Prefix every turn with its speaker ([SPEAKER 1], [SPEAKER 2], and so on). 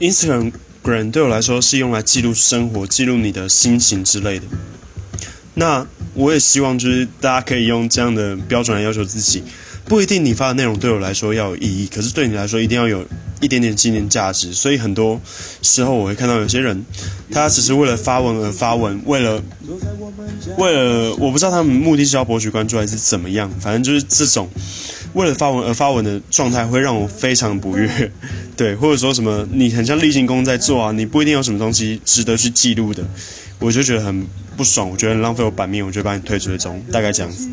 [SPEAKER 1] Instagram 对我来说是用来记录生活、记录你的心情之类的。那我也希望就是大家可以用这样的标准来要求自己，不一定你发的内容对我来说要有意义，可是对你来说一定要有一点点纪念价值。所以很多时候我会看到有些人，他只是为了发文而发文，为了为了我不知道他们目的是要博取关注还是怎么样，反正就是这种为了发文而发文的状态会让我非常不悦。对，或者说什么你很像例行公在做啊，你不一定有什么东西值得去记录的，我就觉得很不爽，我觉得浪费我版面，我就把你退出这种，大概这样子。